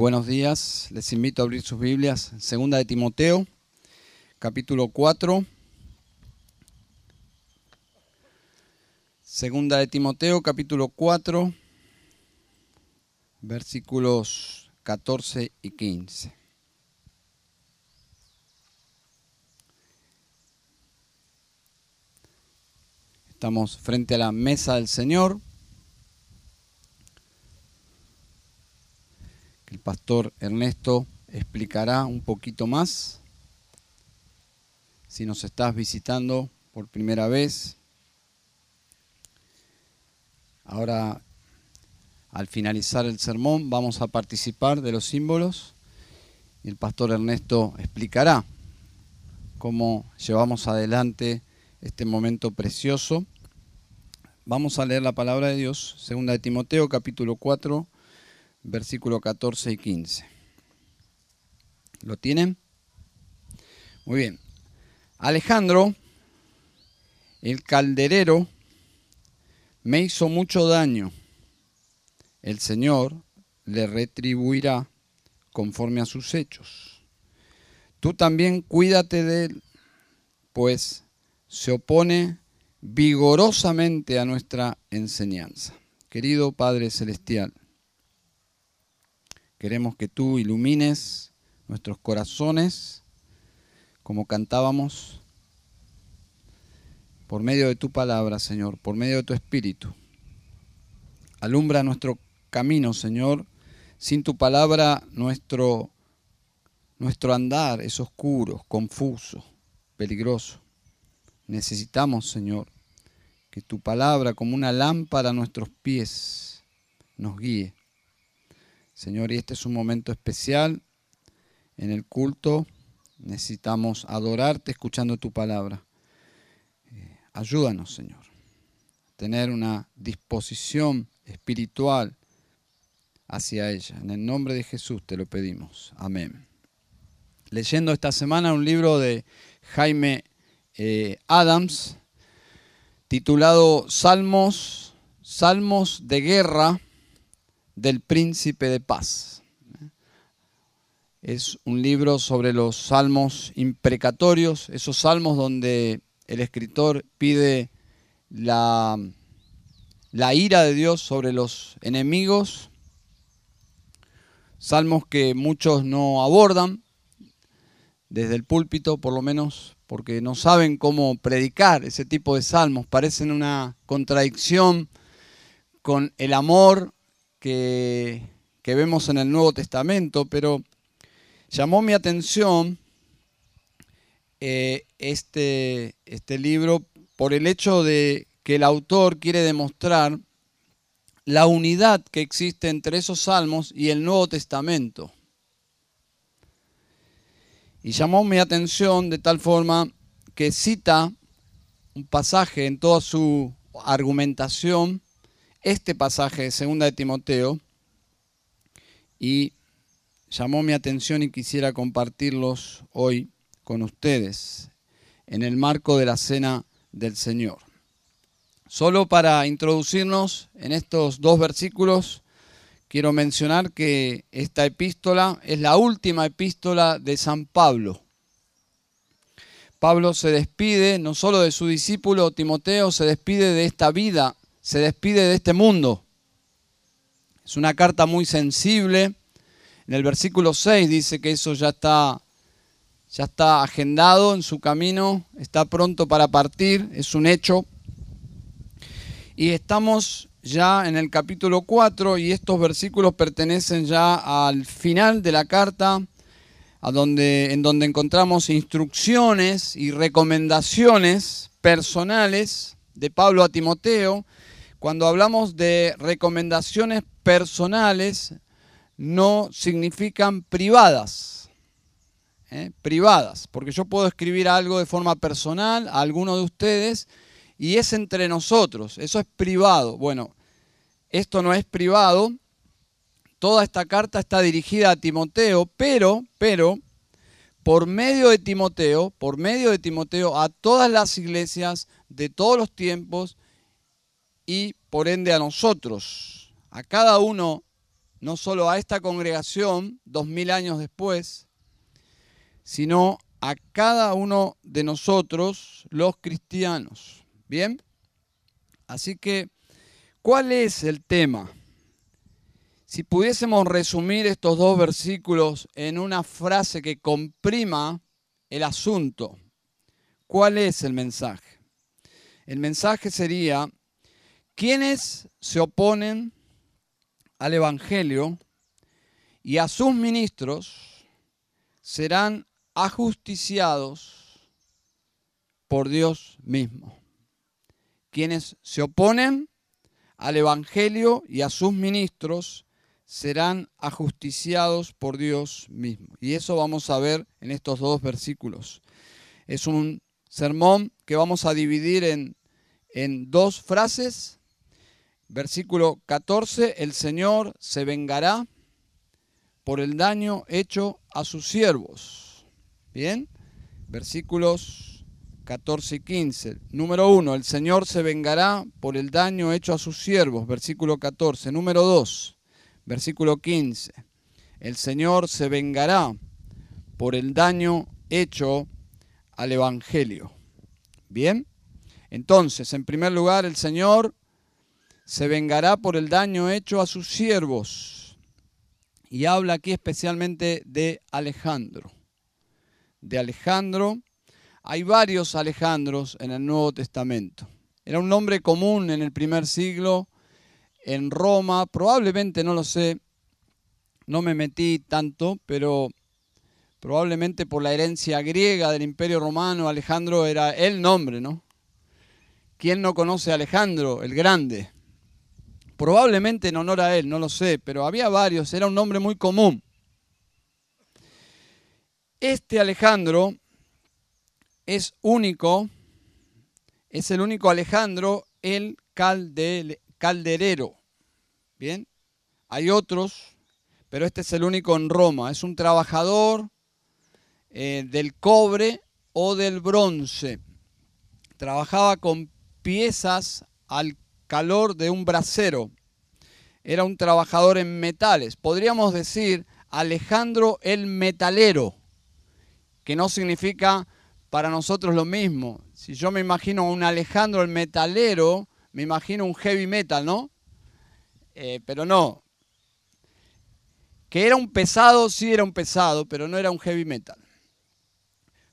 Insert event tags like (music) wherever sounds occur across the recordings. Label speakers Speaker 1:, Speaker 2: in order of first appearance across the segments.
Speaker 1: buenos días. Les invito a abrir sus Biblias. Segunda de Timoteo, capítulo 4. Segunda de Timoteo, capítulo 4, versículos 14 y 15. Estamos frente a la mesa del Señor. El pastor Ernesto explicará un poquito más. Si nos estás visitando por primera vez, ahora al finalizar el sermón vamos a participar de los símbolos y el pastor Ernesto explicará cómo llevamos adelante este momento precioso. Vamos a leer la palabra de Dios, segunda de Timoteo capítulo 4 versículo 14 y 15. ¿Lo tienen? Muy bien. Alejandro, el calderero, me hizo mucho daño. El Señor le retribuirá conforme a sus hechos. Tú también cuídate de él, pues se opone vigorosamente a nuestra enseñanza. Querido Padre Celestial, Queremos que tú ilumines nuestros corazones, como cantábamos, por medio de tu palabra, Señor, por medio de tu espíritu. Alumbra nuestro camino, Señor. Sin tu palabra nuestro, nuestro andar es oscuro, confuso, peligroso. Necesitamos, Señor, que tu palabra como una lámpara a nuestros pies nos guíe Señor, y este es un momento especial en el culto. Necesitamos adorarte escuchando tu palabra. Eh, ayúdanos, Señor, a tener una disposición espiritual hacia ella. En el nombre de Jesús te lo pedimos. Amén. Leyendo esta semana un libro de Jaime eh, Adams titulado Salmos, Salmos de Guerra del príncipe de paz. Es un libro sobre los salmos imprecatorios, esos salmos donde el escritor pide la, la ira de Dios sobre los enemigos, salmos que muchos no abordan, desde el púlpito por lo menos, porque no saben cómo predicar ese tipo de salmos, parecen una contradicción con el amor que, vemos en el Nuevo Testamento, pero llamó mi atención eh, este, este libro por el hecho de que el autor quiere demostrar la unidad que existe entre esos salmos y el Nuevo Testamento. Y llamó mi atención de tal forma que cita un pasaje en toda su argumentación este pasaje de Segunda de Timoteo y llamó mi atención y quisiera compartirlos hoy con ustedes en el marco de la cena del Señor. Solo para introducirnos en estos dos versículos, quiero mencionar que esta epístola es la última epístola de San Pablo. Pablo se despide no solo de su discípulo Timoteo, se despide de esta vida se despide de este mundo. Es una carta muy sensible. En el versículo 6 dice que eso ya está, ya está agendado en su camino, está pronto para partir, es un hecho. Y estamos ya en el capítulo 4 y estos versículos pertenecen ya al final de la carta, donde, en donde encontramos instrucciones y recomendaciones personales de Pablo a Timoteo cuando hablamos de recomendaciones personales, no significan privadas. ¿eh? Privadas, porque yo puedo escribir algo de forma personal a alguno de ustedes y es entre nosotros, eso es privado. Bueno, esto no es privado, toda esta carta está dirigida a Timoteo, pero, pero, por medio de Timoteo, por medio de Timoteo, a todas las iglesias de todos los tiempos y por ende a nosotros, a cada uno no solo a esta congregación dos mil años después, sino a cada uno de nosotros, los cristianos. ¿Bien? Así que, ¿cuál es el tema? Si pudiésemos resumir estos dos versículos en una frase que comprima el asunto, ¿cuál es el mensaje? El mensaje sería, quienes se oponen al Evangelio y a sus ministros serán ajusticiados por Dios mismo. Quienes se oponen al Evangelio y a sus ministros serán ajusticiados por Dios mismo. Y eso vamos a ver en estos dos versículos. Es un sermón que vamos a dividir en, en dos frases. Versículo 14, el Señor se vengará por el daño hecho a sus siervos. Bien, versículos 14 y 15. Número 1, el Señor se vengará por el daño hecho a sus siervos. Versículo 14. Número 2, versículo 15. El Señor se vengará por el daño hecho al Evangelio. Bien, entonces, en primer lugar, el Señor se vengará por el daño hecho a sus siervos. Y habla aquí especialmente de Alejandro. De Alejandro, hay varios Alejandros en el Nuevo Testamento. Era un nombre común en el primer siglo en Roma, probablemente no lo sé, no me metí tanto, pero probablemente por la herencia griega del Imperio Romano, Alejandro era el nombre, ¿no? ¿Quién no conoce a Alejandro, el Grande? Probablemente en honor a él, no lo sé, pero había varios, era un nombre muy común. Este Alejandro es único, es el único Alejandro, el calderero. Bien, hay otros, pero este es el único en Roma. Es un trabajador eh, del cobre o del bronce. Trabajaba con piezas al calor de un brasero. Era un trabajador en metales. Podríamos decir Alejandro el metalero, que no significa para nosotros lo mismo. Si yo me imagino un Alejandro el metalero, me imagino un heavy metal, ¿no? Eh, pero no. Que era un pesado, sí era un pesado, pero no era un heavy metal.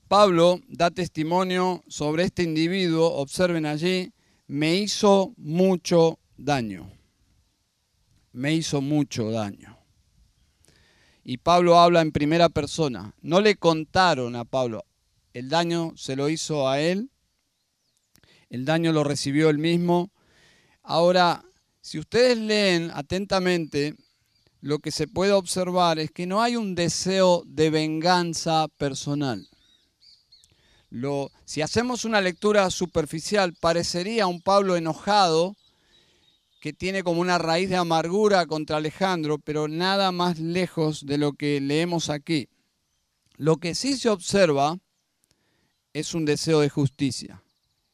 Speaker 1: Pablo da testimonio sobre este individuo, observen allí, me hizo mucho daño. Me hizo mucho daño. Y Pablo habla en primera persona. No le contaron a Pablo. El daño se lo hizo a él. El daño lo recibió él mismo. Ahora, si ustedes leen atentamente, lo que se puede observar es que no hay un deseo de venganza personal si hacemos una lectura superficial, parecería un Pablo enojado que tiene como una raíz de amargura contra Alejandro, pero nada más lejos de lo que leemos aquí. Lo que sí se observa es un deseo de justicia,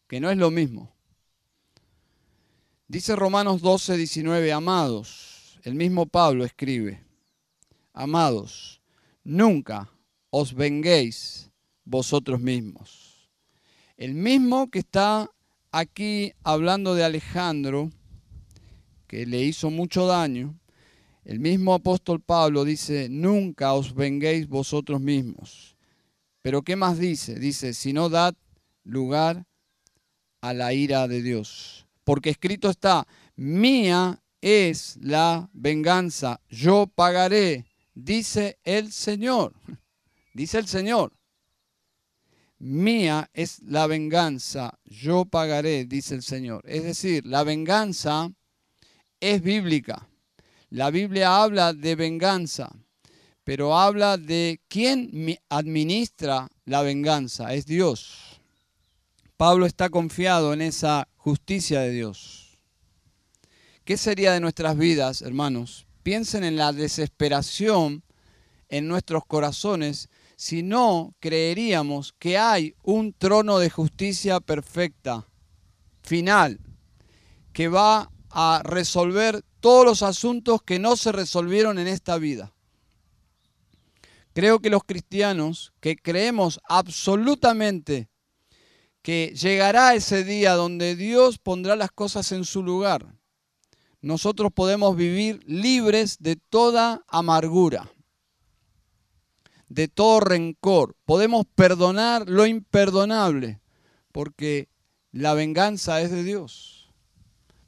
Speaker 1: que no es lo mismo. Dice Romanos 12, 19, amados, el mismo Pablo escribe, amados, nunca os venguéis vosotros mismos. El mismo que está aquí hablando de Alejandro, que le hizo mucho daño, el mismo apóstol Pablo dice, nunca os venguéis vosotros mismos. Pero ¿qué más dice? Dice, si no dad lugar a la ira de Dios. Porque escrito está, mía es la venganza, yo pagaré, dice el Señor. (laughs) Dice el Señor. Mía es la venganza, yo pagaré, dice el Señor. Es decir, la venganza es bíblica. La Biblia habla de venganza, pero habla de quién administra la venganza, es Dios. Pablo está confiado en esa justicia de Dios. ¿Qué sería de nuestras vidas, hermanos? Piensen en la desesperación en nuestros corazones si no creeríamos que hay un trono de justicia perfecta, final, que va a resolver todos los asuntos que no se resolvieron en esta vida. Creo que los cristianos que creemos absolutamente que llegará ese día donde Dios pondrá las cosas en su lugar, nosotros podemos vivir libres de toda amargura, de todo rencor. Podemos perdonar lo imperdonable, porque la venganza es de Dios.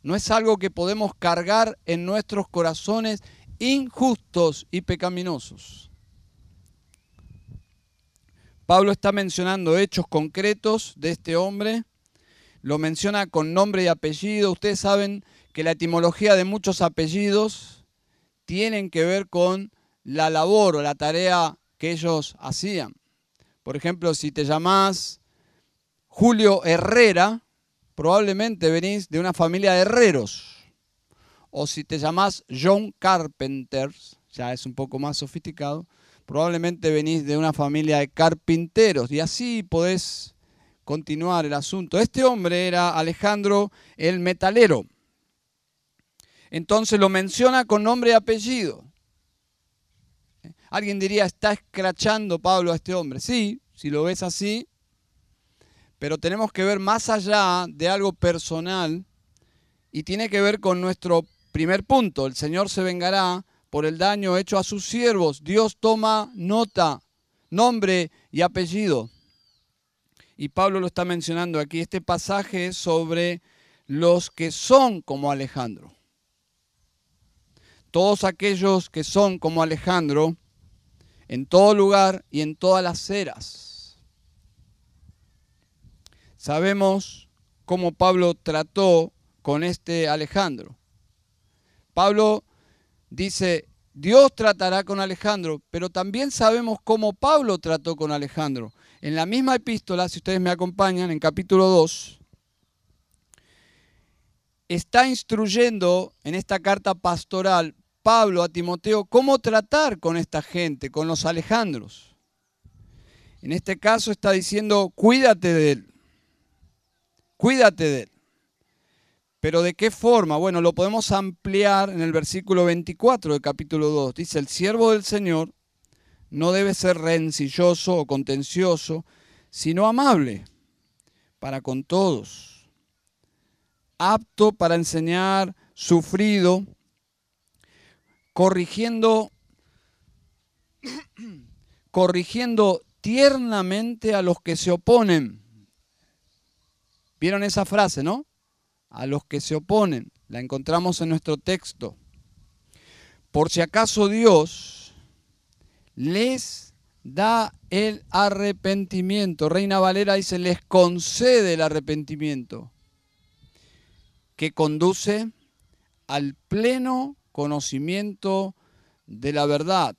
Speaker 1: No es algo que podemos cargar en nuestros corazones injustos y pecaminosos. Pablo está mencionando hechos concretos de este hombre, lo menciona con nombre y apellido. Ustedes saben que la etimología de muchos apellidos tienen que ver con la labor o la tarea que ellos hacían. Por ejemplo, si te llamás Julio Herrera, probablemente venís de una familia de herreros. O si te llamás John Carpenter, ya es un poco más sofisticado, probablemente venís de una familia de carpinteros y así podés continuar el asunto. Este hombre era Alejandro el metalero. Entonces lo menciona con nombre y apellido. Alguien diría, está escrachando Pablo a este hombre. Sí, si lo ves así, pero tenemos que ver más allá de algo personal y tiene que ver con nuestro primer punto. El Señor se vengará por el daño hecho a sus siervos. Dios toma nota, nombre y apellido. Y Pablo lo está mencionando aquí. Este pasaje es sobre los que son como Alejandro. Todos aquellos que son como Alejandro, en todo lugar y en todas las eras. Sabemos cómo Pablo trató con este Alejandro. Pablo dice, Dios tratará con Alejandro, pero también sabemos cómo Pablo trató con Alejandro. En la misma epístola, si ustedes me acompañan, en capítulo 2, está instruyendo en esta carta pastoral Pablo a Timoteo cómo tratar con esta gente, con los Alejandros. En este caso está diciendo, cuídate de él, cuídate de él. Pero ¿de qué forma? Bueno, lo podemos ampliar en el versículo 24 del capítulo 2. Dice, el siervo del Señor no debe ser rencilloso o contencioso, sino amable para con todos, apto para enseñar, sufrido, corrigiendo, corrigiendo tiernamente a los que se oponen. ¿Vieron esa frase, no? a los que se oponen. La encontramos en nuestro texto. Por si acaso Dios les da el arrepentimiento. Reina Valera dice, les concede el arrepentimiento que conduce al pleno conocimiento de la verdad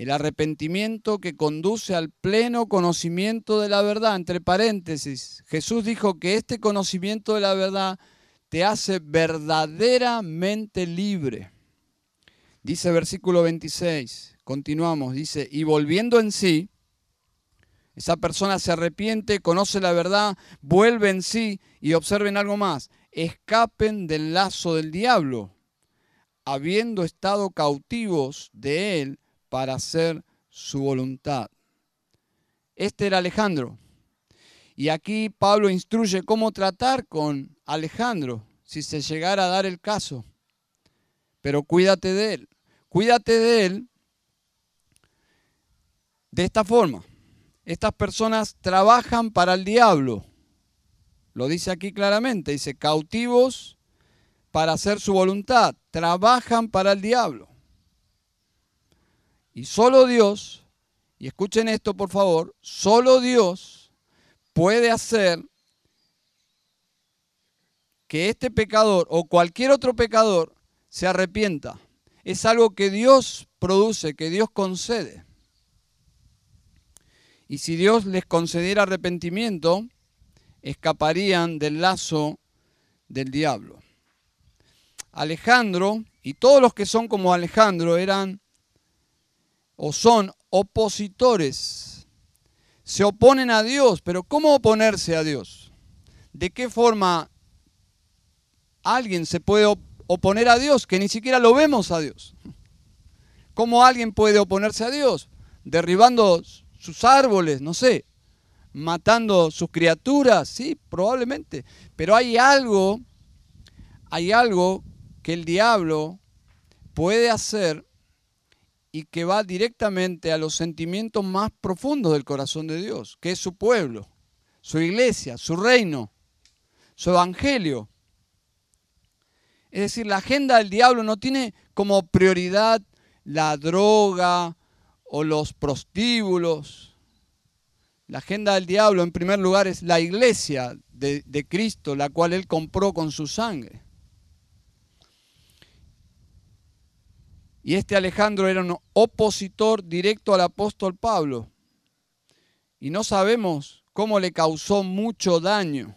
Speaker 1: el arrepentimiento que conduce al pleno conocimiento de la verdad. Entre paréntesis, Jesús dijo que este conocimiento de la verdad te hace verdaderamente libre. Dice versículo 26, continuamos, dice, y volviendo en sí, esa persona se arrepiente, conoce la verdad, vuelve en sí y observen algo más, escapen del lazo del diablo, habiendo estado cautivos de él para hacer su voluntad. Este era Alejandro. Y aquí Pablo instruye cómo tratar con Alejandro si se llegara a dar el caso. Pero cuídate de él. Cuídate de él de esta forma. Estas personas trabajan para el diablo. Lo dice aquí claramente. Dice, cautivos para hacer su voluntad. Trabajan para el diablo. Y solo Dios, y escuchen esto por favor, solo Dios puede hacer que este pecador o cualquier otro pecador se arrepienta. Es algo que Dios produce, que Dios concede. Y si Dios les concediera arrepentimiento, escaparían del lazo del diablo. Alejandro y todos los que son como Alejandro eran o son opositores. Se oponen a Dios, pero ¿cómo oponerse a Dios? ¿De qué forma alguien se puede oponer a Dios, que ni siquiera lo vemos a Dios. ¿Cómo alguien puede oponerse a Dios? Derribando sus árboles, no sé, matando sus criaturas, sí, probablemente. Pero hay algo, hay algo que el diablo puede hacer y que va directamente a los sentimientos más profundos del corazón de Dios, que es su pueblo, su iglesia, su reino, su evangelio. Es decir, la agenda del diablo no tiene como prioridad la droga o los prostíbulos. La agenda del diablo en primer lugar es la iglesia de, Cristo, la cual él compró con su sangre. Y este Alejandro era un opositor directo al apóstol Pablo. Y no sabemos cómo le causó mucho daño.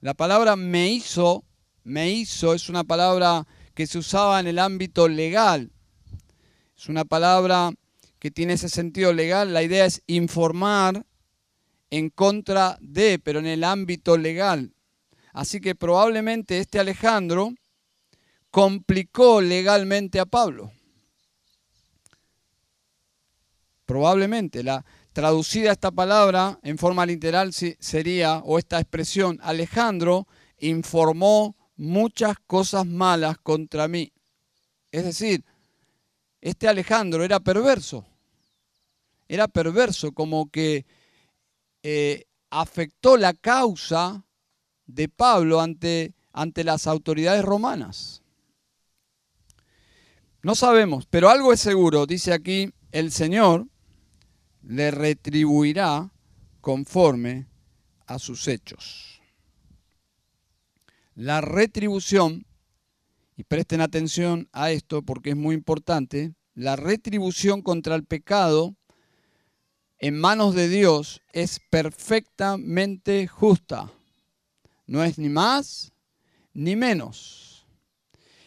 Speaker 1: La palabra me hizo, me hizo, es una palabra que se usaba en el ámbito legal. Es una palabra que tiene ese sentido legal. La idea es informar en contra de, pero en el ámbito legal. Así que probablemente este Alejandro complicó legalmente a Pablo. Probablemente la traducida esta palabra en forma literal sería, o esta expresión, Alejandro informó muchas cosas malas contra mí. Es decir, este Alejandro era perverso. Era perverso, como que eh, afectó la causa de Pablo ante, ante las autoridades romanas. No sabemos, pero algo es seguro, dice aquí, el Señor le retribuirá conforme a sus hechos. La retribución, y presten atención a esto porque es muy importante, la retribución contra el pecado en manos de Dios es perfectamente justa. No es ni más ni menos.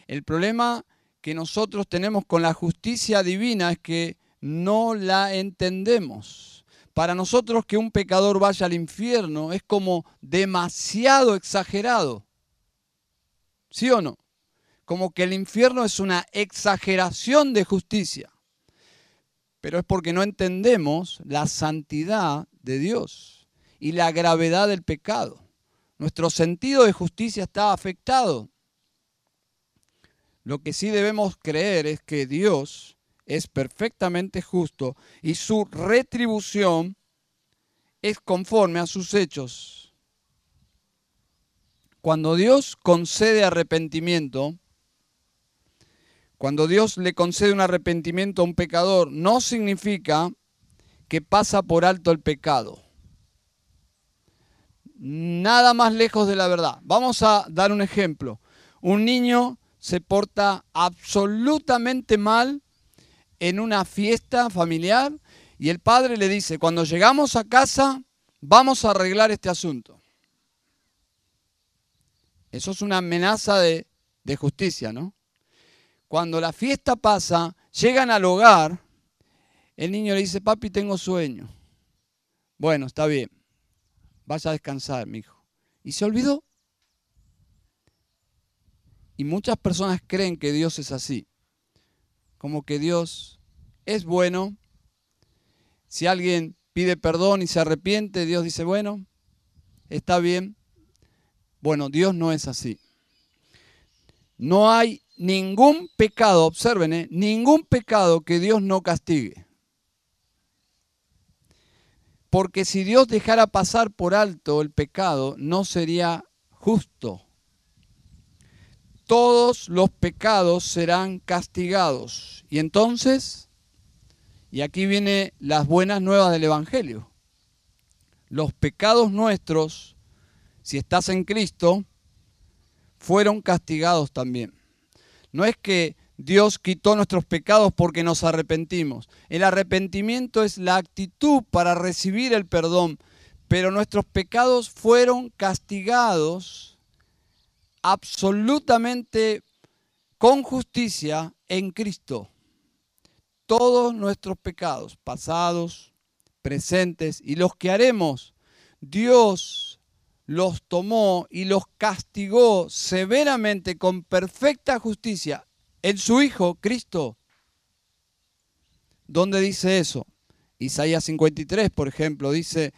Speaker 1: El problema que nosotros tenemos con la justicia divina es que no la entendemos. Para nosotros que un pecador vaya al infierno es como demasiado exagerado. ¿Sí o no? Como que el infierno es una exageración de justicia. Pero es porque no entendemos la santidad de Dios y la gravedad del pecado. Nuestro sentido de justicia está afectado. Lo que sí debemos creer es que Dios es perfectamente justo y su retribución es conforme a sus hechos. Cuando Dios concede arrepentimiento, cuando Dios le concede un arrepentimiento a un pecador, no significa que pasa por alto el pecado. Nada más lejos de la verdad. Vamos a dar un ejemplo. Un niño se porta absolutamente mal en una fiesta familiar y el padre le dice, cuando llegamos a casa vamos a arreglar este asunto. Eso es una amenaza de, de justicia, ¿no? Cuando la fiesta pasa, llegan al hogar, el niño le dice, papi, tengo sueño. Bueno, está bien, vaya a descansar, mi hijo. Y se olvidó. Y muchas personas creen que Dios es así, como que Dios es bueno. Si alguien pide perdón y se arrepiente, Dios dice, bueno, está bien. Bueno, Dios no es así. No hay ningún pecado, observen, ¿eh? ningún pecado que Dios no castigue. Porque si Dios dejara pasar por alto el pecado, no sería justo todos los pecados serán castigados. Y entonces, y aquí viene las buenas nuevas del Evangelio, los pecados nuestros, si estás en Cristo, fueron castigados también. No es que Dios quitó nuestros pecados porque nos arrepentimos. El arrepentimiento es la actitud para recibir el perdón, pero nuestros pecados fueron castigados absolutamente con justicia en Cristo. Todos nuestros pecados, pasados, presentes y los que haremos, Dios los tomó y los castigó severamente con perfecta justicia en su Hijo, Cristo. ¿Dónde dice eso? Isaías 53, por ejemplo, dice,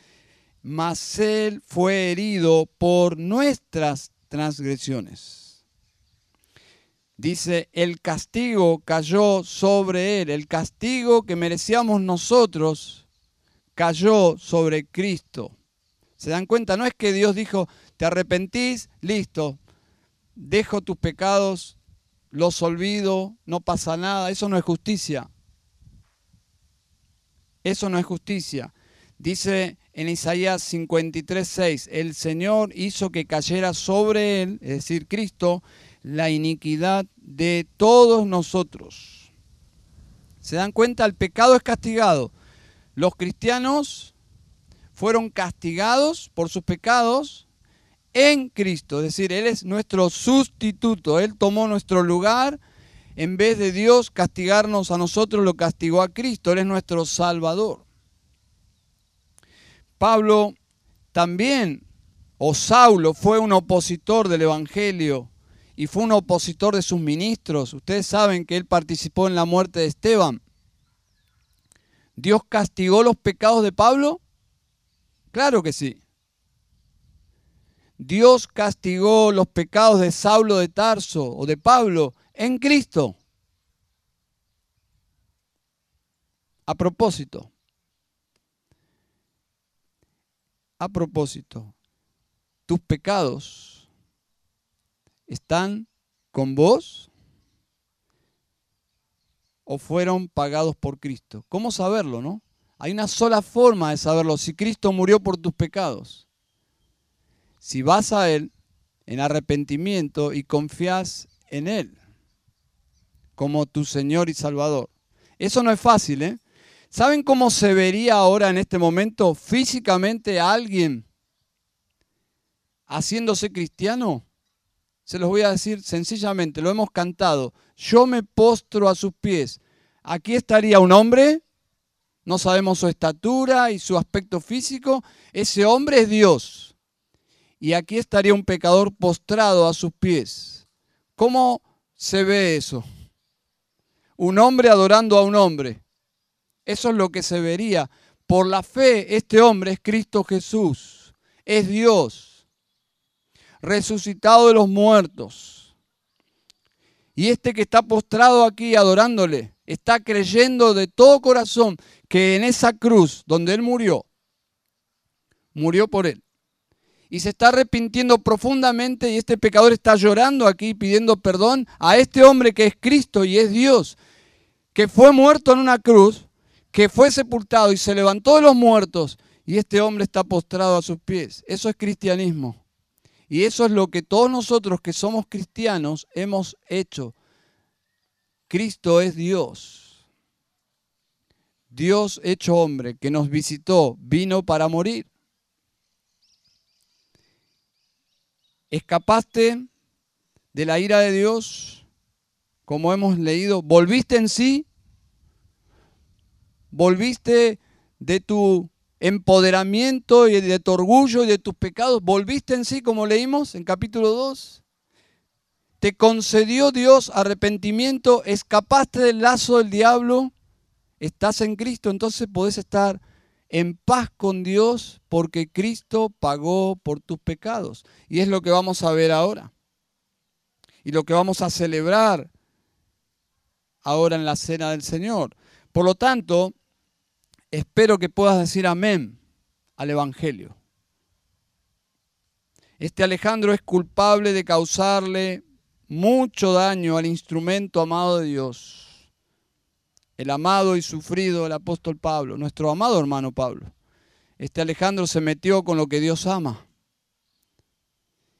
Speaker 1: mas Él fue herido por nuestras transgresiones. Dice, el castigo cayó sobre Él, el castigo que merecíamos nosotros cayó sobre Cristo. ¿Se dan cuenta? No es que Dios dijo, te arrepentís, listo, dejo tus pecados, los olvido, no pasa nada. Eso no es justicia. Eso no es justicia. Dice en Isaías 53:6, el Señor hizo que cayera sobre él, es decir, Cristo, la iniquidad de todos nosotros. ¿Se dan cuenta? El pecado es castigado. Los cristianos fueron castigados por sus pecados en Cristo. Es decir, Él es nuestro sustituto. Él tomó nuestro lugar. En vez de Dios castigarnos a nosotros, lo castigó a Cristo. Él es nuestro Salvador. Pablo también, o Saulo, fue un opositor del Evangelio y fue un opositor de sus ministros. Ustedes saben que él participó en la muerte de Esteban. ¿Dios castigó los pecados de Pablo? Claro que sí. Dios castigó los pecados de Saulo de Tarso o de Pablo en Cristo. A propósito, a propósito, tus pecados están con vos o fueron pagados por Cristo. ¿Cómo saberlo, no? Hay una sola forma de saberlo, si Cristo murió por tus pecados. Si vas a Él en arrepentimiento y confías en Él como tu Señor y Salvador. Eso no es fácil, ¿eh? ¿Saben cómo se vería ahora en este momento físicamente a alguien haciéndose cristiano? Se los voy a decir sencillamente, lo hemos cantado. Yo me postro a sus pies. Aquí estaría un hombre no sabemos su estatura y su aspecto físico, ese hombre es Dios. Y aquí estaría un pecador postrado a sus pies. ¿Cómo se ve eso? Un hombre adorando a un hombre. Eso es lo que se vería. Por la fe, este hombre es Cristo Jesús, es Dios, resucitado de los muertos. Y este que está postrado aquí adorándole, está creyendo de todo corazón que en esa cruz donde Él murió, murió por Él. Y se está arrepintiendo profundamente y este pecador está llorando aquí pidiendo perdón a este hombre que es Cristo y es Dios, que fue muerto en una cruz, que fue sepultado y se levantó de los muertos y este hombre está postrado a sus pies. Eso es cristianismo. Y eso es lo que todos nosotros que somos cristianos hemos hecho. Cristo es Dios. Dios hecho hombre, que nos visitó, vino para morir. ¿Escapaste de la ira de Dios? Como hemos leído, ¿volviste en sí? ¿Volviste de tu empoderamiento y de tu orgullo y de tus pecados? ¿Volviste en sí como leímos en capítulo 2? ¿Te concedió Dios arrepentimiento? ¿Escapaste del lazo del diablo? estás en Cristo, entonces podés estar en paz con Dios porque Cristo pagó por tus pecados. Y es lo que vamos a ver ahora. Y lo que vamos a celebrar ahora en la cena del Señor. Por lo tanto, espero que puedas decir amén al Evangelio. Este Alejandro es culpable de causarle mucho daño al instrumento amado de Dios el amado y sufrido el apóstol Pablo, nuestro amado hermano Pablo. Este Alejandro se metió con lo que Dios ama.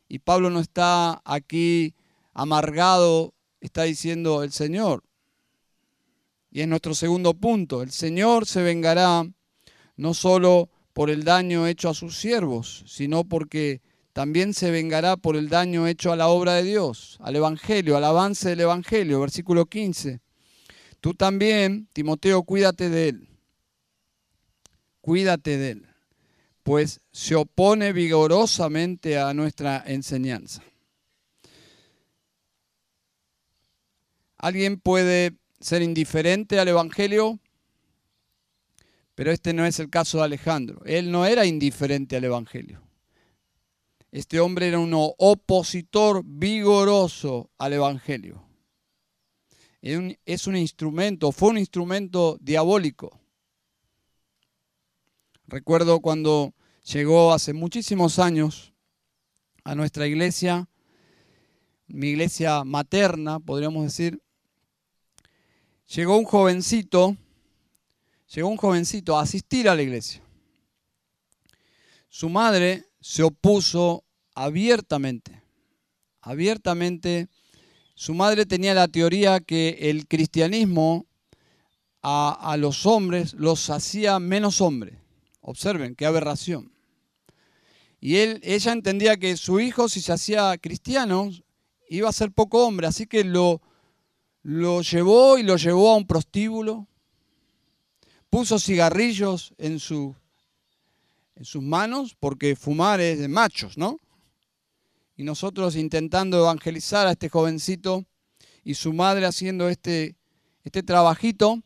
Speaker 1: Y Pablo no está aquí amargado, está diciendo el Señor. Y es nuestro segundo punto. El Señor se vengará no solo por el daño hecho a sus siervos, sino porque también se vengará por el daño hecho a la obra de Dios, al Evangelio, al avance del Evangelio, versículo 15. Tú también, Timoteo, cuídate de él. Cuídate de él. pues se opone vigorosamente a nuestra enseñanza. Alguien puede ser indiferente al Evangelio, pero este no es el caso de Alejandro. Él no era indiferente al Evangelio. Este hombre era un opositor vigoroso al Evangelio. Es un instrumento, fue un instrumento diabólico. Recuerdo cuando llegó hace muchísimos años a nuestra iglesia, mi iglesia materna, podríamos decir, llegó un jovencito, llegó un jovencito a asistir a la iglesia. Su madre se opuso abiertamente, abiertamente. Su madre tenía la teoría que el cristianismo a, a los hombres los hacía menos hombres. Observen, qué aberración. Y él, ella entendía que su hijo, si se hacía cristiano, iba a ser poco hombre, así que lo, lo llevó y lo llevó a un prostíbulo, puso cigarrillos en, su, en sus manos, porque fumar es de machos, ¿no? Y nosotros intentando evangelizar a este jovencito y su madre haciendo este, este trabajito,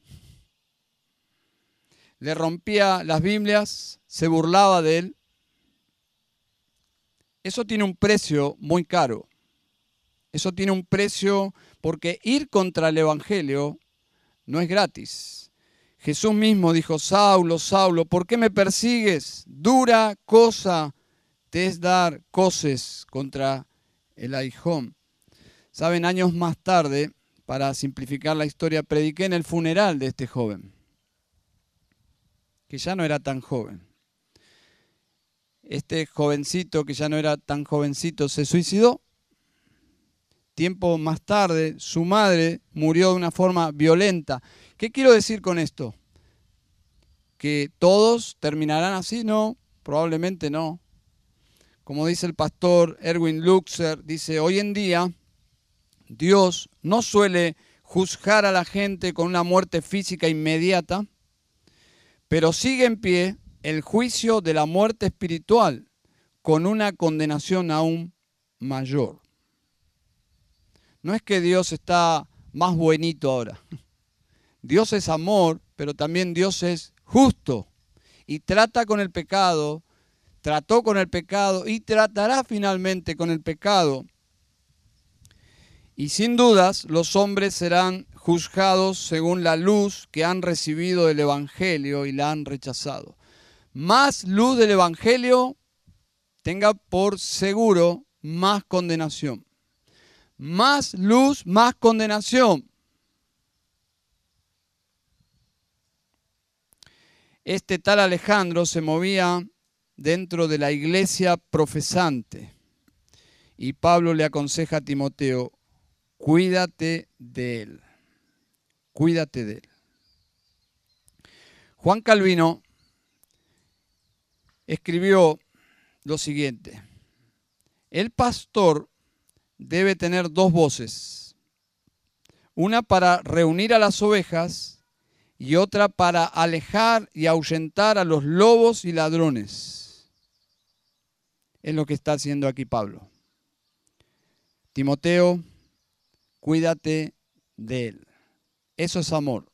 Speaker 1: le rompía las Biblias, se burlaba de él. Eso tiene un precio muy caro. Eso tiene un precio porque ir contra el Evangelio no es gratis. Jesús mismo dijo, Saulo, Saulo, ¿por qué me persigues? Dura cosa te es dar coces contra el aijón. Saben, años más tarde, para simplificar la historia, prediqué en el funeral de este joven, que ya no era tan joven. Este jovencito, que ya no era tan jovencito, se suicidó Tiempo más tarde, su madre murió de una forma violenta. ¿Qué quiero decir con esto? ¿Que todos terminarán así? No, probablemente no. Como dice el pastor Erwin Luxer, dice, hoy en día Dios no suele juzgar a la gente con una muerte física inmediata, pero sigue en pie el juicio de la muerte espiritual con una condenación aún mayor. No es que Dios está más buenito ahora. Dios es amor, pero también Dios es justo y trata con el pecado, trató con el pecado y tratará finalmente con el pecado. Y sin dudas los hombres serán juzgados según la luz que han recibido del Evangelio y la han rechazado. Más luz del Evangelio tenga por seguro más condenación más luz, más condenación. Este tal Alejandro se movía dentro de la iglesia profesante y Pablo le aconseja a Timoteo, cuídate de él, cuídate de él. Juan Calvino escribió lo siguiente, el pastor debe tener dos voces. Una para reunir a las ovejas y otra para alejar y ahuyentar a los lobos y ladrones. Es lo que está haciendo aquí Pablo. Timoteo, cuídate de él. Eso es amor.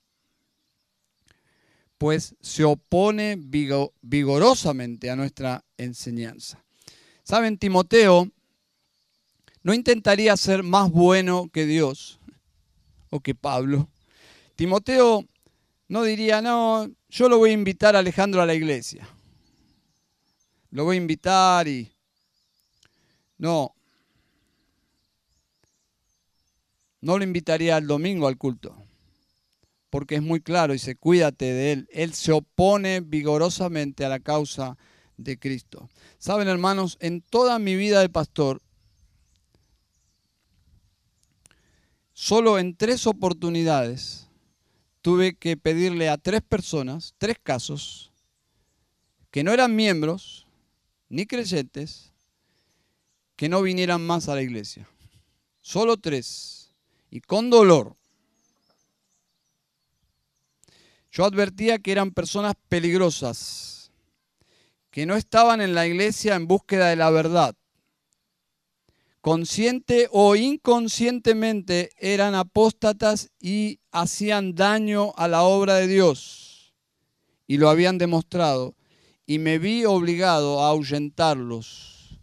Speaker 1: Pues se opone vigorosamente a nuestra enseñanza. Saben, Timoteo no intentaría ser más bueno que Dios o que Pablo. Timoteo no diría, no, yo lo voy a invitar a Alejandro a la iglesia. Lo voy a invitar y... No. No lo invitaría el domingo al culto, porque es muy claro y se cuídate de él. Él se opone vigorosamente a la causa de Cristo. Saben, hermanos, en toda mi vida de pastor, Solo en tres oportunidades tuve que pedirle a tres personas, tres casos, que no eran miembros ni creyentes, que no vinieran más a la iglesia. Solo tres. Y con dolor. Yo advertía que eran personas peligrosas, que no estaban en la iglesia en búsqueda de la verdad. Consciente o inconscientemente eran apóstatas y hacían daño a la obra de Dios. Y lo habían demostrado. Y me vi obligado a ahuyentarlos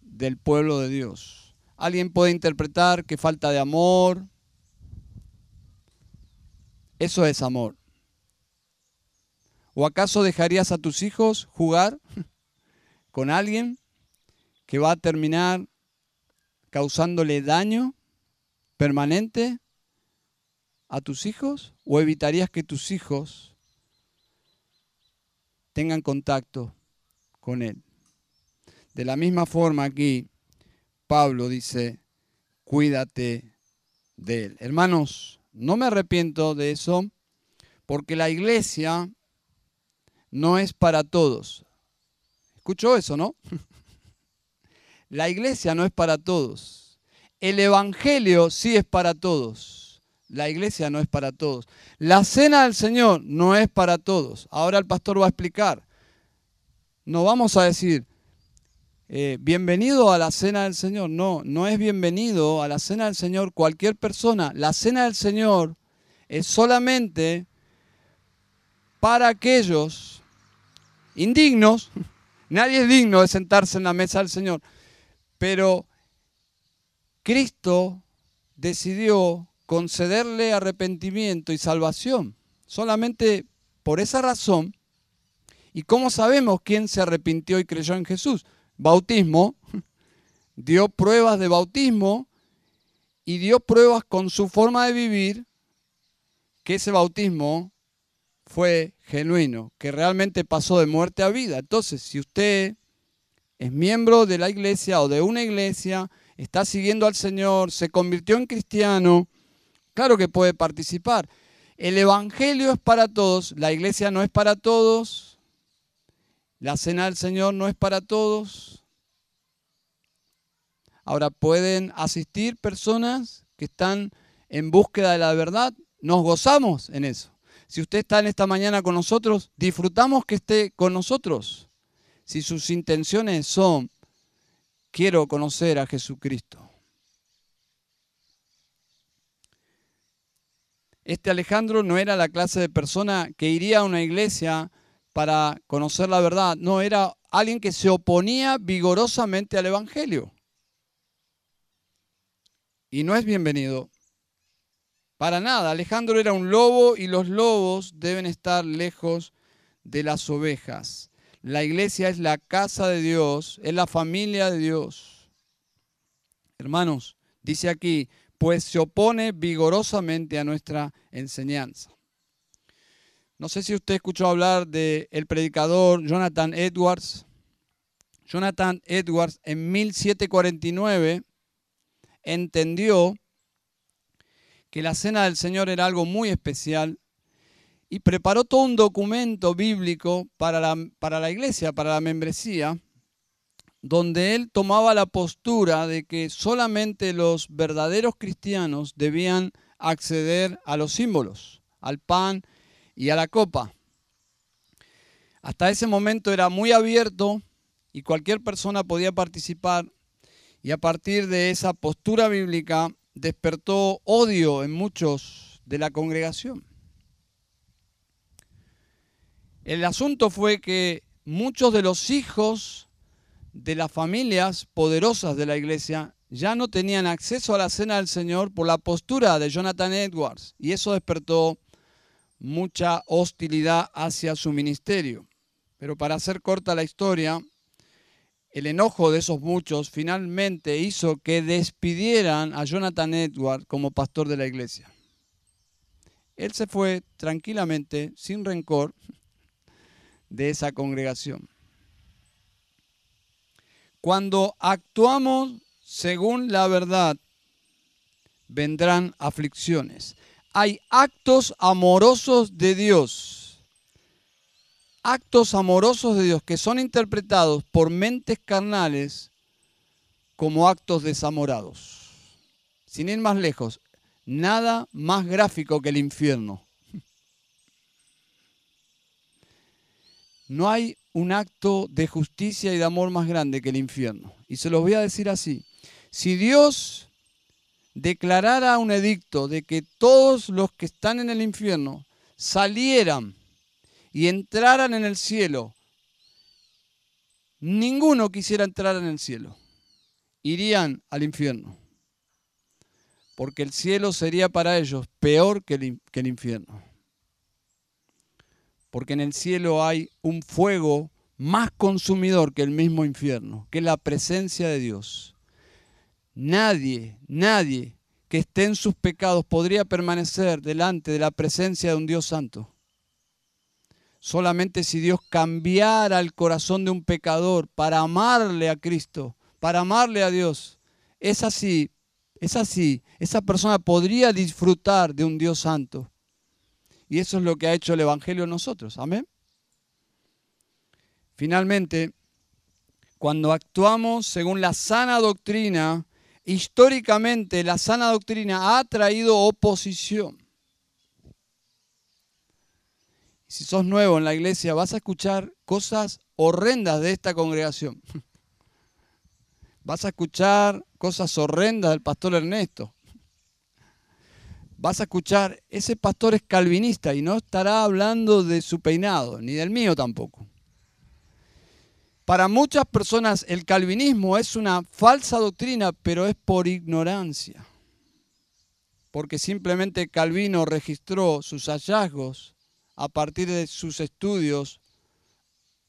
Speaker 1: del pueblo de Dios. Alguien puede interpretar que falta de amor. Eso es amor. ¿O acaso dejarías a tus hijos jugar con alguien que va a terminar causándole daño permanente a tus hijos? ¿O evitarías que tus hijos tengan contacto con él? De la misma forma aquí, Pablo dice, cuídate de él. Hermanos, no me arrepiento de eso porque la iglesia no es para todos. ¿Escuchó eso, no? (laughs) La iglesia no es para todos. El Evangelio sí es para todos. La iglesia no es para todos. La cena del Señor no es para todos. Ahora el pastor va a explicar. No vamos a decir, eh, bienvenido a la cena del Señor. No, no es bienvenido a la cena del Señor cualquier persona. La cena del Señor es solamente para aquellos indignos. (laughs) Nadie es digno de sentarse en la mesa del Señor. Pero Cristo decidió concederle arrepentimiento y salvación. Solamente por esa razón. ¿Y cómo sabemos quién se arrepintió y creyó en Jesús? Bautismo. (laughs) Dio pruebas de bautismo y dio pruebas con su forma de vivir que ese bautismo fue genuino, que realmente pasó de muerte a vida. Entonces, si usted es miembro de la iglesia o de una iglesia, está siguiendo al Señor, se convirtió en cristiano, claro que puede participar. El Evangelio es para todos, la iglesia no es para todos, la cena del Señor no es para todos. Ahora, pueden asistir personas que están en búsqueda de la verdad, nos gozamos en eso. Si usted está en esta mañana con nosotros, disfrutamos que esté con nosotros. Si sus intenciones son, quiero conocer a Jesucristo. Este Alejandro no era la clase de persona que iría a una iglesia para conocer la verdad. No, era alguien que se oponía vigorosamente al Evangelio. Y no es bienvenido para nada, Alejandro era un lobo y los lobos deben estar lejos de las ovejas. La iglesia es la casa de Dios, es la familia de Dios. Hermanos, dice aquí, pues se opone vigorosamente a nuestra enseñanza. No sé si usted escuchó hablar del el predicador Jonathan Edwards. Jonathan Edwards en 1749 entendió que la cena del Señor era algo muy especial y preparó todo un documento bíblico para la, para la iglesia, para la membresía, donde él tomaba la postura de que solamente los verdaderos cristianos debían acceder a los símbolos, al pan y a la copa. Hasta ese momento era muy abierto y cualquier persona podía participar y a partir de esa postura bíblica despertó odio en muchos de la congregación. El asunto fue que muchos de los hijos de las familias poderosas de la iglesia ya no tenían acceso a la cena del Señor por la postura de Jonathan Edwards y eso despertó mucha hostilidad hacia su ministerio. Pero para hacer corta la historia, el enojo de esos muchos finalmente hizo que despidieran a Jonathan Edward como pastor de la iglesia. Él se fue tranquilamente, sin rencor, de esa congregación. Cuando actuamos según la verdad, vendrán aflicciones. Hay actos amorosos de Dios actos amorosos de Dios que son interpretados por mentes carnales como actos desamorados. Sin ir más lejos, nada más gráfico que el infierno. No hay un acto de justicia y de amor más grande que el infierno. Y se los voy a decir así. Si Dios declarara un edicto de que todos los que están en el infierno salieran y entraran en el cielo, ninguno quisiera entrar en el cielo. Irían al infierno. Porque el cielo sería para ellos peor que el, que el infierno porque en el cielo hay un fuego más consumidor que el mismo infierno, que es la presencia de Dios. Nadie, nadie que esté en sus pecados podría permanecer delante de la presencia de un Dios santo. Solamente si Dios cambiara el corazón de un pecador para amarle a Cristo, para amarle a Dios, es así, es así, esa persona podría disfrutar de un Dios santo. Y eso es lo que ha hecho el Evangelio en nosotros. Amén. Finalmente, cuando actuamos según la sana doctrina, históricamente la sana doctrina ha traído oposición. Si sos nuevo en la iglesia, vas a escuchar cosas horrendas de esta congregación. (laughs) Vas a escuchar cosas horrendas del pastor Ernesto vas a escuchar, ese pastor es calvinista y no estará hablando de su peinado, ni del mío tampoco. Para muchas personas el calvinismo es una falsa doctrina, pero es por ignorancia. Porque simplemente Calvino registró sus hallazgos a partir de sus estudios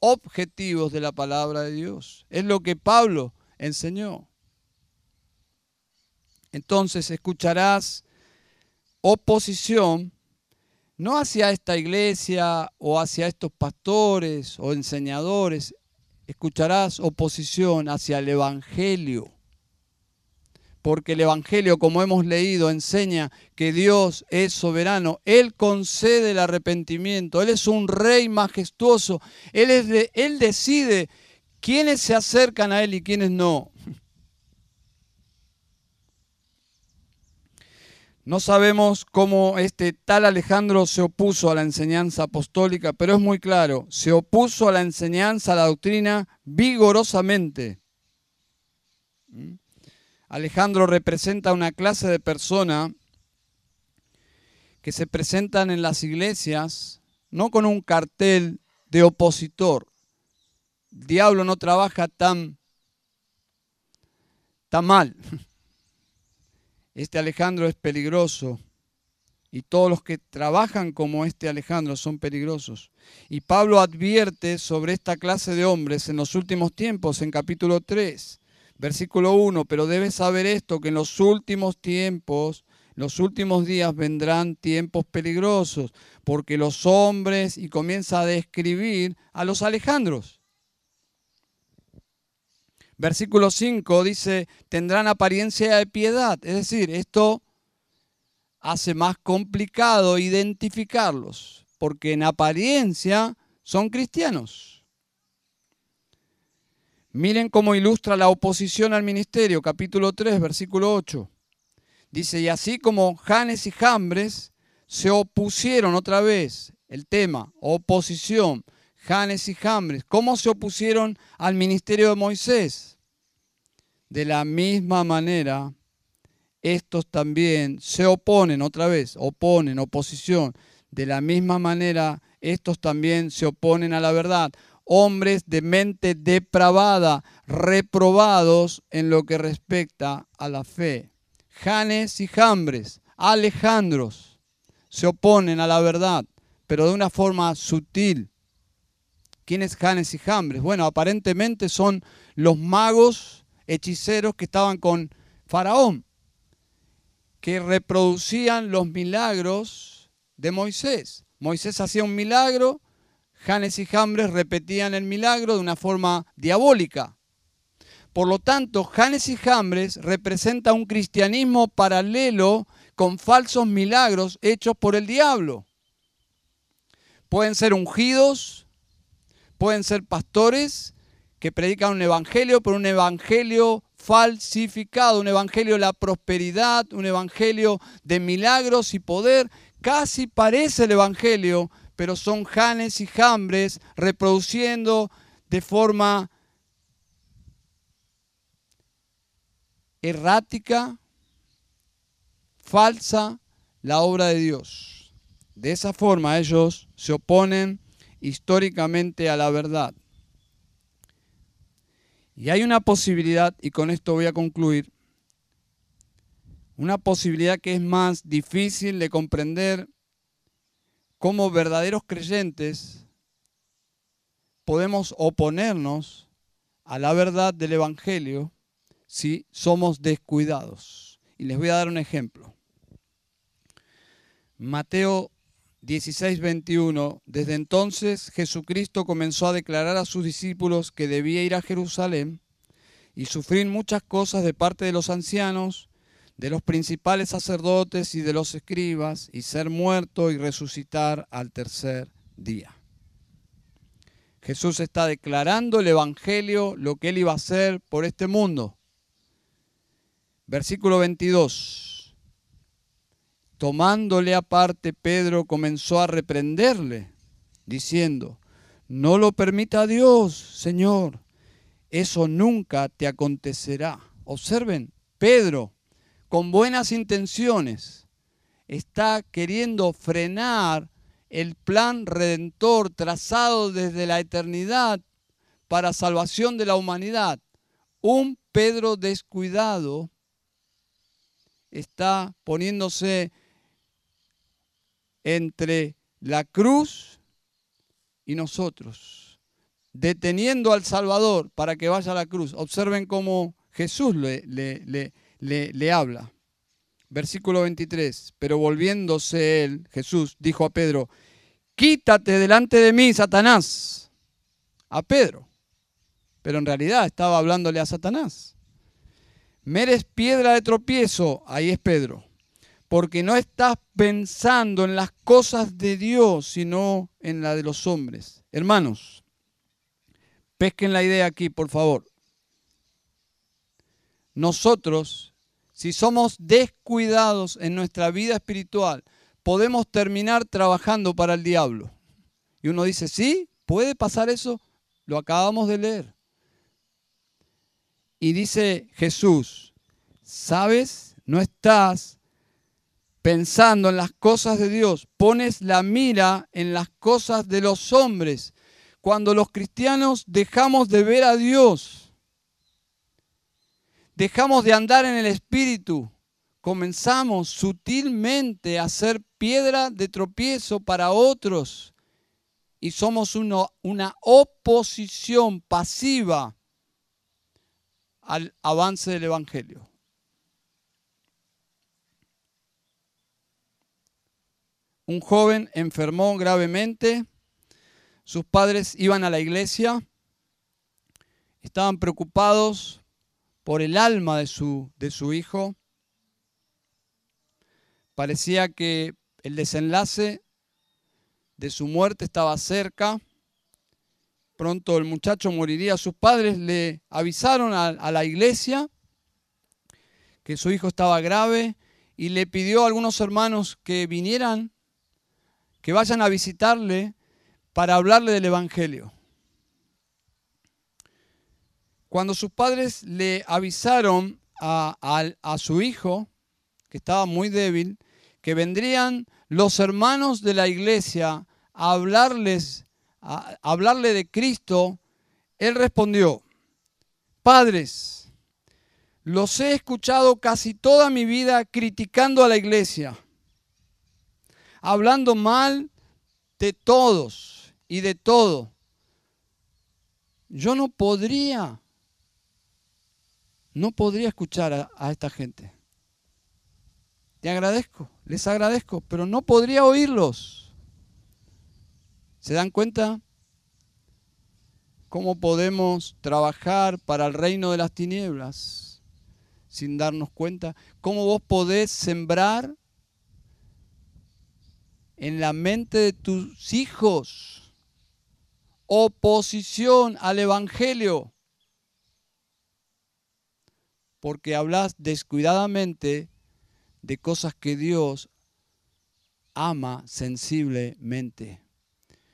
Speaker 1: objetivos de la palabra de Dios. Es lo que Pablo enseñó. Entonces escucharás oposición no hacia esta iglesia o hacia estos pastores o enseñadores, escucharás oposición hacia el Evangelio. Porque el Evangelio, como hemos leído, enseña que Dios es soberano. Él concede el arrepentimiento. Él es un rey majestuoso. Él, es de, él decide quiénes se acercan a Él y quiénes no. No sabemos cómo este tal Alejandro se opuso a la enseñanza apostólica, pero es muy claro, se opuso a la enseñanza, a la doctrina vigorosamente. ¿Mm? Alejandro representa una clase de persona que se presentan en las iglesias no con un cartel de opositor. El diablo no trabaja tan, tan mal. Este Alejandro es peligroso y todos los que trabajan como este Alejandro son peligrosos. Y Pablo advierte sobre esta clase de hombres en los últimos tiempos, en capítulo 3, versículo 1, pero debes saber esto, que en los últimos tiempos, los últimos días vendrán tiempos peligrosos, porque los hombres, y comienza a describir a los Alejandros. Versículo 5 dice, tendrán apariencia de piedad. Es decir, esto hace más complicado identificarlos, porque en apariencia son cristianos. Miren cómo ilustra la oposición al ministerio, capítulo 3, versículo 8. Dice, y así como Janes y Jambres se opusieron otra vez, el tema, oposición, Janes y Jambres, ¿cómo se opusieron al ministerio de Moisés? De la misma manera, estos también se oponen, otra vez, oponen, oposición. De la misma manera, estos también se oponen a la verdad. Hombres de mente depravada, reprobados en lo que respecta a la fe. Janes y Jambres, Alejandros, se oponen a la verdad, pero de una forma sutil. ¿Quiénes Janes y Jambres? Bueno, aparentemente son los magos hechiceros que estaban con Faraón, que reproducían los milagros de Moisés. Moisés hacía un milagro, Janes y Jambres repetían el milagro de una forma diabólica. Por lo tanto, Janes y Jambres representa un cristianismo paralelo con falsos milagros hechos por el diablo. Pueden ser ungidos, pueden ser pastores que predican un evangelio, pero un evangelio falsificado, un evangelio de la prosperidad, un evangelio de milagros y poder. Casi parece el evangelio, pero son janes y jambres reproduciendo de forma errática, falsa, la obra de Dios. De esa forma ellos se oponen históricamente a la verdad. Y hay una posibilidad, y con esto voy a concluir, una posibilidad que es más difícil de comprender como verdaderos creyentes podemos oponernos a la verdad del Evangelio si somos descuidados. Y les voy a dar un ejemplo. Mateo 16, 21. Desde entonces Jesucristo comenzó a declarar a sus discípulos que debía ir a Jerusalén y sufrir muchas cosas de parte de los ancianos, de los principales sacerdotes y de los escribas, y ser muerto y resucitar al tercer día. Jesús está declarando el Evangelio, lo que él iba a hacer por este mundo. Versículo 22. Tomándole aparte, Pedro comenzó a reprenderle, diciendo, no lo permita Dios, Señor, eso nunca te acontecerá. Observen, Pedro, con buenas intenciones, está queriendo frenar el plan redentor trazado desde la eternidad para salvación de la humanidad. Un Pedro descuidado está poniéndose entre la cruz y nosotros, deteniendo al Salvador para que vaya a la cruz. Observen cómo Jesús le, le, le, habla. Versículo 23, pero volviéndose él, Jesús, dijo a Pedro, quítate delante de mí, Satanás, a Pedro. Pero en realidad estaba hablándole a Satanás. Me eres piedra de tropiezo, ahí es Pedro porque no estás pensando en las cosas de Dios, sino en la de los hombres. Hermanos, pesquen la idea aquí, por favor. Nosotros, si somos descuidados en nuestra vida espiritual, podemos terminar trabajando para el diablo. Y uno dice, sí, puede pasar eso, lo acabamos de leer. Y dice Jesús, ¿sabes? No estás pensando en las cosas de Dios, pones la mira en las cosas de los hombres. Cuando los cristianos dejamos de ver a Dios, dejamos de andar en el Espíritu, comenzamos sutilmente a ser piedra de tropiezo para otros y somos una oposición pasiva al avance del Evangelio. Un joven enfermó gravemente, sus padres iban a la iglesia, estaban preocupados por el alma de su, de su hijo, parecía que el desenlace de su muerte estaba cerca, pronto el muchacho moriría, sus padres le avisaron a, a la iglesia que su hijo estaba grave y le pidió a algunos hermanos que vinieran que vayan a visitarle para hablarle del Evangelio. Cuando sus padres le avisaron a, su hijo, que estaba muy débil, que vendrían los hermanos de la iglesia a hablarles, a hablarle de Cristo, él respondió, padres, los he escuchado casi toda mi vida criticando a la iglesia hablando mal de todos y de todo. Yo no podría, no podría escuchar a, esta gente. Te agradezco, les agradezco, pero no podría oírlos. ¿Se dan cuenta? ¿Cómo podemos trabajar para el reino de las tinieblas sin darnos cuenta? ¿Cómo vos podés sembrar en la mente de tus hijos. Oposición al Evangelio. Porque hablas descuidadamente de cosas que Dios ama sensiblemente.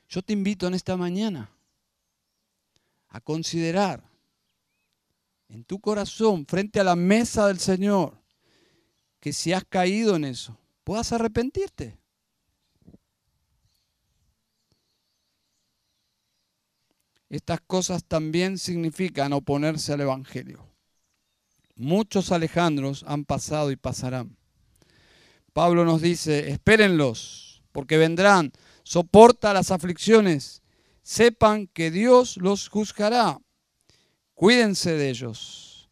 Speaker 1: Yo te invito en esta mañana a considerar en tu corazón, frente a la mesa del Señor, que si has caído en eso, puedas arrepentirte. Estas cosas también significan oponerse al Evangelio. Muchos Alejandros han pasado y pasarán. Pablo nos dice, espérenlos, porque vendrán, soporta las aflicciones, sepan que Dios los juzgará. Cuídense de ellos.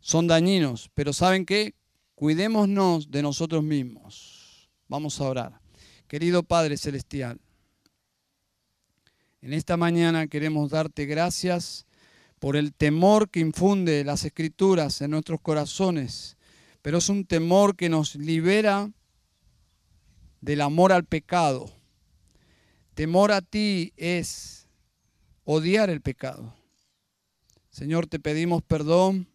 Speaker 1: Son dañinos, pero ¿saben qué? Cuidémonos de nosotros mismos. Vamos a orar. Querido Padre Celestial, en esta mañana queremos darte gracias por el temor que infunde las escrituras en nuestros corazones, pero es un temor que nos libera del amor al pecado. Temor a ti es odiar el pecado. Señor, te pedimos perdón.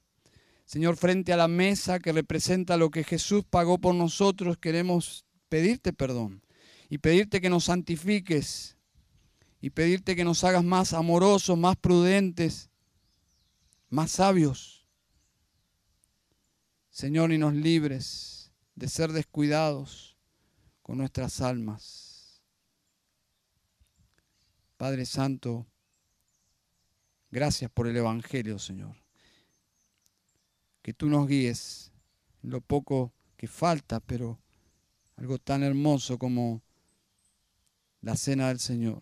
Speaker 1: Señor, frente a la mesa que representa lo que Jesús pagó por nosotros, queremos pedirte perdón y pedirte que nos santifiques y pedirte que nos hagas más amorosos, más prudentes, más sabios. Señor, y nos libres de ser descuidados con nuestras almas. Padre Santo, gracias por el Evangelio, Señor. Que tú nos guíes en lo poco que falta, pero algo tan hermoso como la cena del Señor.